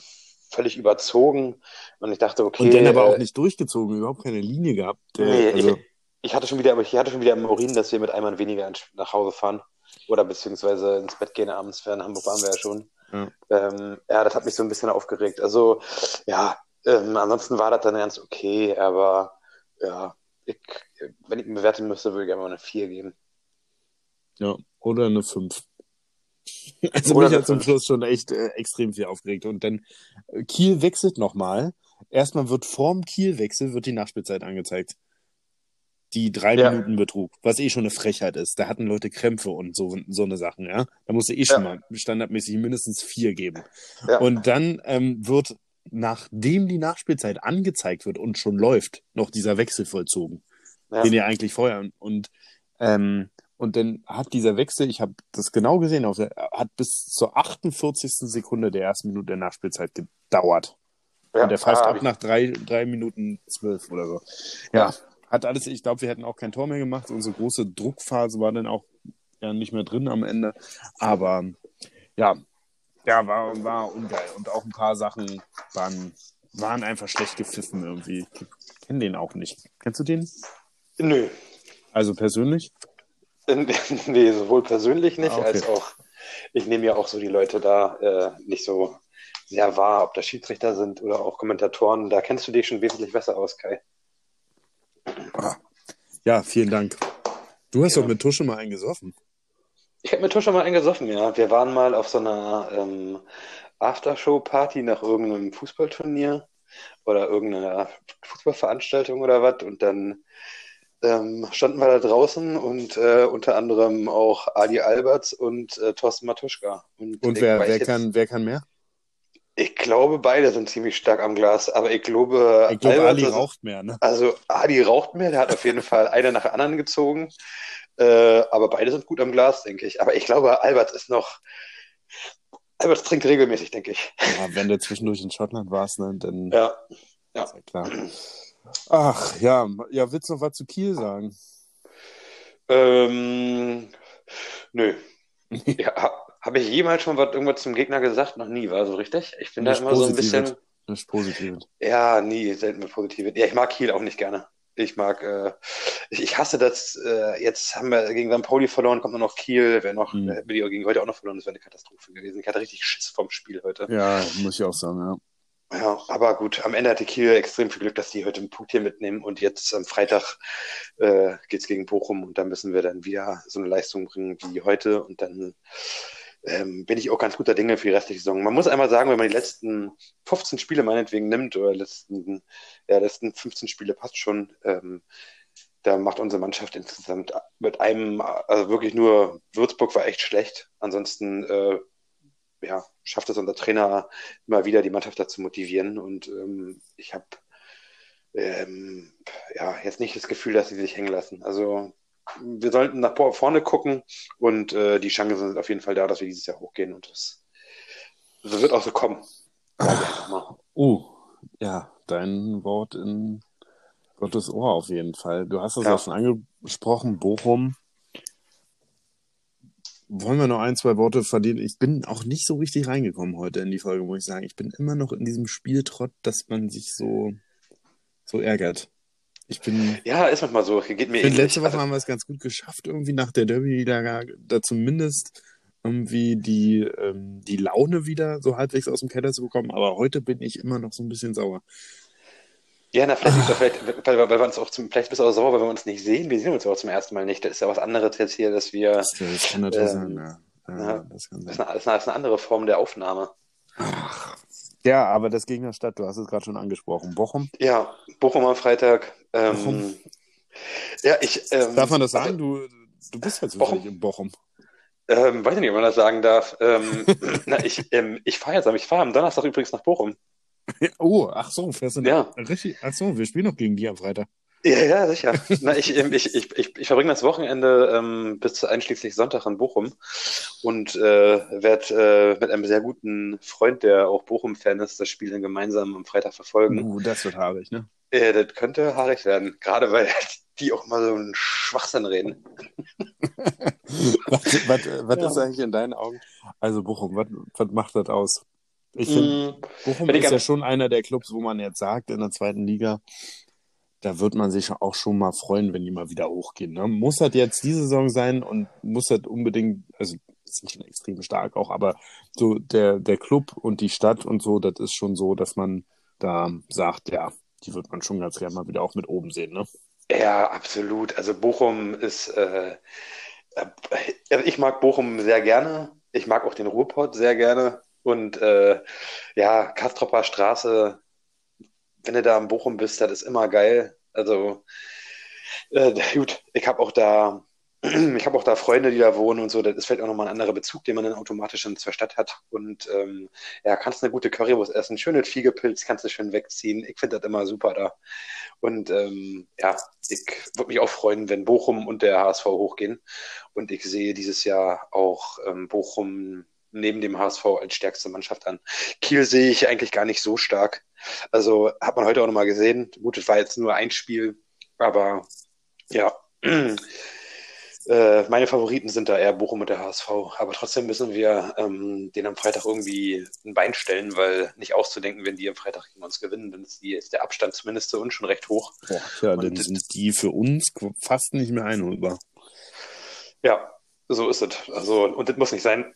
völlig überzogen. Und ich dachte, okay. Und dann aber auch äh, nicht durchgezogen, überhaupt keine Linie gehabt. Der, Nee, also, ich, ich hatte schon wieder, ich hatte schon wieder im Urin, dass wir mit einem Mann weniger nach Hause fahren. Oder beziehungsweise ins Bett gehen abends. In Hamburg waren wir ja schon. Ja. Ähm, ja, das hat mich so ein bisschen aufgeregt. Also, ja, ähm, ansonsten war das dann ganz okay, aber ja, ich, wenn ich ihn bewerten müsste, würde ich einfach eine 4 geben. ja, oder eine 5. [laughs] Also Oder mich hat zum. Schluss schon echt äh, extrem viel aufgeregt. Und dann äh, Kiel wechselt nochmal. Erstmal wird vorm Kiel-Wechsel wird die Nachspielzeit angezeigt. Die drei Ja. Minuten Betrug, was eh schon eine Frechheit ist. Da hatten Leute Krämpfe und so, so eine Sachen, ja. Da musste eh schon Ja. mal standardmäßig mindestens vier geben. Ja. Und dann ähm, wird, nachdem die Nachspielzeit angezeigt wird und schon läuft, noch dieser Wechsel vollzogen den ja eigentlich vorher und ähm, und dann hat dieser Wechsel, ich habe das genau gesehen, hat bis zur 48. Sekunde der ersten Minute der Nachspielzeit gedauert. Ja, und der pfeift ab nach drei, drei Minuten zwölf oder so. Ja, hat alles, ich glaube, wir hätten auch kein Tor mehr gemacht. Unsere große Druckphase war dann auch ja nicht mehr drin am Ende. Aber ja, ja, war, war ungeil. Und auch ein paar Sachen waren, waren einfach schlecht gepfiffen irgendwie. Ich kenne den auch nicht. Kennst du den? Nö. Also persönlich? [laughs] nee, sowohl persönlich nicht, Ah, okay. als auch, ich nehme ja auch so die Leute da äh, nicht so sehr wahr, ob das Schiedsrichter sind oder auch Kommentatoren. Da kennst du dich schon wesentlich besser aus, Kai. Ja, vielen Dank. Du hast ja. doch mit Tusche mal einen gesoffen. Ich habe mit Tusche mal einen gesoffen, ja. Wir waren mal auf so einer ähm, Aftershow-Party nach irgendeinem Fußballturnier oder irgendeiner Fußballveranstaltung oder was und dann ähm, standen wir da draußen und äh, unter anderem auch Ali Alberts und äh, Thorsten Matuschka. Und, und wer, wer, jetzt, kann, wer kann mehr? Ich glaube, beide sind ziemlich stark am Glas, aber ich glaube, ich glaube Ali also, raucht mehr, ne? Also Ali raucht mehr, der hat auf jeden Fall eine nach der anderen gezogen. Äh, aber beide sind gut am Glas, denke ich. Aber ich glaube, Albert ist noch. Albert trinkt regelmäßig, denke ich. Ja, wenn du zwischendurch in Schottland warst, ne, dann. Ja. Ja. Ist ja klar. Ach, ja. Ja, willst du noch was zu Kiel sagen? Ähm, nö. [laughs] ja, habe ich jemals schon was irgendwas zum Gegner gesagt? Noch nie, war so richtig? Ich bin da immer so ein bisschen. Nicht positiv. Ja, nie, selten mit positiv. Ja, ich mag Kiel auch nicht gerne. Ich mag, äh, ich, ich, hasse das. Äh, jetzt haben wir gegen St. Pauli verloren, kommt nur noch Kiel. Wäre noch, mhm. die gegen heute auch noch verloren, das wäre eine Katastrophe gewesen. Ich hatte richtig Schiss vom Spiel heute. Ja, muss ich auch sagen, ja. Ja, aber gut, am Ende hatte Kiel extrem viel Glück, dass die heute einen Punkt hier mitnehmen und jetzt am Freitag äh, geht es gegen Bochum und da müssen wir dann wieder so eine Leistung bringen wie heute und dann ähm, bin ich auch ganz guter Dinge für die restliche Saison. Man muss einmal sagen, wenn man die letzten 15 Spiele meinetwegen nimmt oder letzten, ja, letzten 15 Spiele passt schon, ähm, da macht unsere Mannschaft insgesamt mit einem, also wirklich nur Würzburg war echt schlecht. Ansonsten äh, ja, schafft es unser Trainer immer wieder, die Mannschaft dazu motivieren. Und ähm, ich habe ähm, ja jetzt nicht das Gefühl, dass sie sich hängen lassen. Also wir sollten nach vorne gucken und äh, die Chancen sind auf jeden Fall da, dass wir dieses Jahr hochgehen und das, das wird auch so kommen. Oh, ja, dein Wort in Gottes Ohr auf jeden Fall. Du hast es ja. auch schon angesprochen, Bochum. Wollen wir noch ein, zwei Worte verdienen? Ich bin auch nicht so richtig reingekommen heute in die Folge, muss ich sagen. Ich bin immer noch in diesem Spieltrott, dass man sich so, so ärgert. Ich bin. Ja, ist manchmal so. Geht mir bin letzte Woche also, haben wir es ganz gut geschafft, irgendwie nach der Derby-Niederlage, da zumindest irgendwie die, ähm, die Laune wieder so halbwegs aus dem Keller zu bekommen. Aber heute bin ich immer noch so ein bisschen sauer. Ja, na, vielleicht, ah. vielleicht weil, weil, wir uns auch zum, vielleicht bist du auch sauer, weil wir uns nicht sehen. Wir sehen uns auch zum ersten Mal nicht. Das ist ja was anderes jetzt hier, dass wir. Das, das kann natürlich ähm, sein, ja. ja, ja das, kann sein. Ist eine, das ist eine andere Form der Aufnahme. Ach, ja, aber das Gegnerstadt, du hast es gerade schon angesprochen. Bochum? Ja, Bochum am Freitag. Ähm, Bochum. Ja, ich. Ähm, darf man das sagen? Also, du, du bist ja zufällig in Bochum. Ähm, weiß ich nicht, ob man das sagen darf. Ähm, [laughs] na, ich ähm, ich fahre jetzt, ich fahre am Donnerstag übrigens nach Bochum. [laughs] oh, ach so, fährst du ja. richtig? Ach so, wir spielen noch gegen die am Freitag. Ja, ja, sicher. [laughs] Na, ich, ich, ich, ich, ich verbringe das Wochenende ähm, bis einschließlich Sonntag in Bochum und äh, werde äh, mit einem sehr guten Freund, der auch Bochum-Fan ist, das Spiel dann gemeinsam am Freitag verfolgen. Uh, das wird haarig, ne? Äh, das könnte haarig werden, gerade weil [laughs] die auch mal so einen Schwachsinn reden. was was, was ja. ist eigentlich in deinen Augen? Also Bochum, was, was macht das aus? Ich finde, mm, Bochum ist ja schon einer der Clubs, wo man jetzt sagt, in der zweiten Liga, da wird man sich auch schon mal freuen, wenn die mal wieder hochgehen. Ne? Muss das jetzt diese Saison sein und muss das unbedingt, also sind schon extrem stark auch, aber so der, der Club und die Stadt und so, das ist schon so, dass man da sagt, ja, die wird man schon ganz gerne mal wieder auch mit oben sehen, ne? Ja, absolut. Also Bochum ist, äh, äh, ich mag Bochum sehr gerne. Ich mag auch den Ruhrpott sehr gerne. Und äh, ja, Kastropper Straße wenn du da in Bochum bist, das ist immer geil. Also äh, gut, ich habe auch da [clears throat] ich habe auch da Freunde, die da wohnen und so. Das ist vielleicht auch nochmal ein anderer Bezug, den man dann automatisch in zur Stadt hat. Und ähm, ja, kannst eine gute Currywurst essen, schönes Fiegepilz, kannst du schön wegziehen. Ich finde das immer super da. Und ähm, ja, ich würde mich auch freuen, wenn Bochum und der HSV hochgehen. Und ich sehe dieses Jahr auch ähm, Bochum neben dem HSV als stärkste Mannschaft an. Kiel sehe ich eigentlich gar nicht so stark. Also hat man heute auch nochmal gesehen. Gut, es war jetzt nur ein Spiel, aber ja, [clears throat] äh, meine Favoriten sind da eher Bochum und der HSV. Aber trotzdem müssen wir ähm, den am Freitag irgendwie ein Bein stellen, weil nicht auszudenken, wenn die am Freitag gegen uns gewinnen, dann ist, die, ist der Abstand zumindest zu uns schon recht hoch. Boah, ja, und dann sind die für uns fast nicht mehr einholbar. Ja, so ist es. Also, und das muss nicht sein.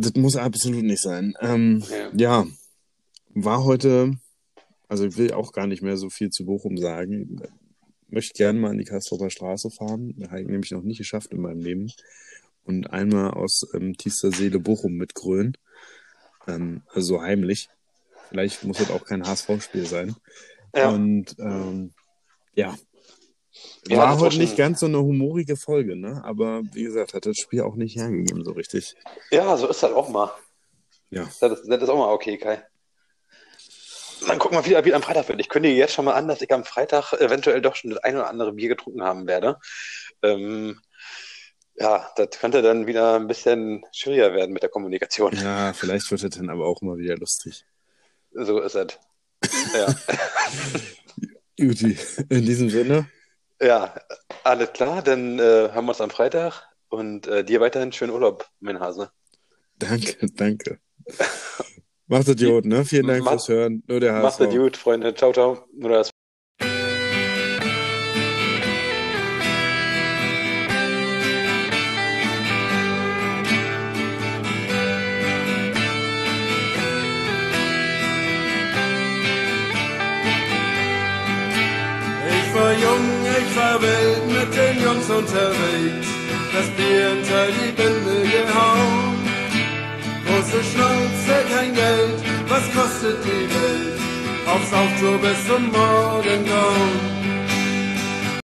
Das muss absolut nicht sein. Ähm, Ja. ja, war heute, also ich will auch gar nicht mehr so viel zu Bochum sagen. Möchte gerne mal an die Kastroper Straße fahren. Das habe ich nämlich noch nicht geschafft in meinem Leben. Und einmal aus ähm, tiefster Seele Bochum mitgrölen. Ähm, also so heimlich. Vielleicht muss das auch kein HSV-Spiel sein. Ja. Und ähm, ja. Ja, War heute nicht ganz so eine humorige Folge, ne? Aber wie gesagt, hat das Spiel auch nicht hergegeben so richtig. Ja, so ist das auch mal. Ja. Das, ist- das ist auch mal okay, Kai. Dann gucken wir wieder, wie am Freitag wird. Ich kündige jetzt schon mal an, dass ich am Freitag eventuell doch schon das ein oder andere Bier getrunken haben werde. Ähm, ja, das könnte dann wieder ein bisschen schwieriger werden mit der Kommunikation. Ja, vielleicht wird es dann aber auch mal wieder lustig. So ist es. Ja. [laughs] Juti, in diesem Sinne, ja, alles klar. Dann äh, haben wir uns am Freitag und äh, dir weiterhin schönen Urlaub, mein Hase. danke, danke. Macht es gut, [laughs] ne? Vielen Dank Mach- fürs Hören. Nur der Macht HSV. es gut, Freunde. Ciao, ciao. Oder das wild mit den Jungs unterwegs. Das Bier unter die Binde gehauen. Große Schnauze, kein Geld, was kostet die Welt? Aufs Auftour bis zum Morgengrauen.